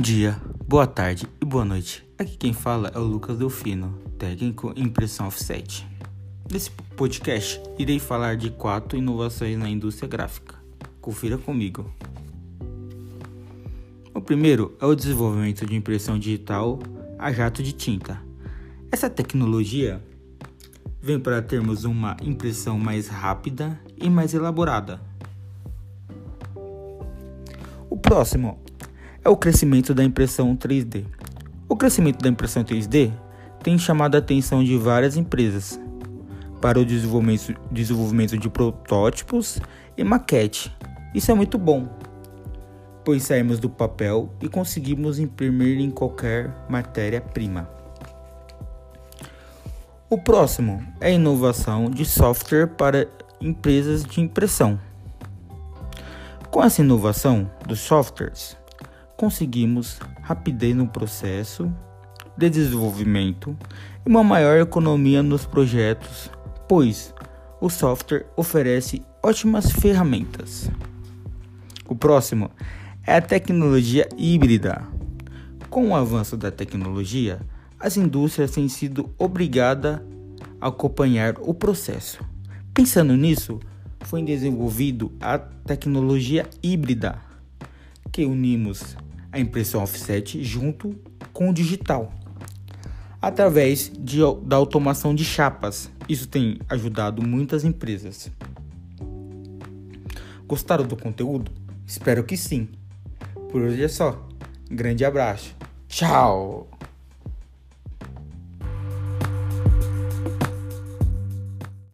dia, boa tarde e boa noite. Aqui quem fala é o Lucas Delfino, técnico em impressão offset. Nesse podcast, irei falar de quatro inovações na indústria gráfica. Confira comigo. O primeiro é o desenvolvimento de impressão digital a jato de tinta. Essa tecnologia vem para termos uma impressão mais rápida e mais elaborada. O próximo é o crescimento da impressão 3D. O crescimento da impressão 3D tem chamado a atenção de várias empresas para o desenvolvimento, desenvolvimento de protótipos e maquete. Isso é muito bom, pois saímos do papel e conseguimos imprimir em qualquer matéria-prima. O próximo é a inovação de software para empresas de impressão. Com essa inovação dos softwares, conseguimos rapidez no processo de desenvolvimento e uma maior economia nos projetos, pois o software oferece ótimas ferramentas. O próximo é a tecnologia híbrida. Com o avanço da tecnologia, as indústrias têm sido obrigadas a acompanhar o processo. Pensando nisso, foi desenvolvido a tecnologia híbrida, que unimos a impressão offset junto com o digital, através de, da automação de chapas. Isso tem ajudado muitas empresas. Gostaram do conteúdo? Espero que sim. Por hoje é só. Grande abraço. Tchau!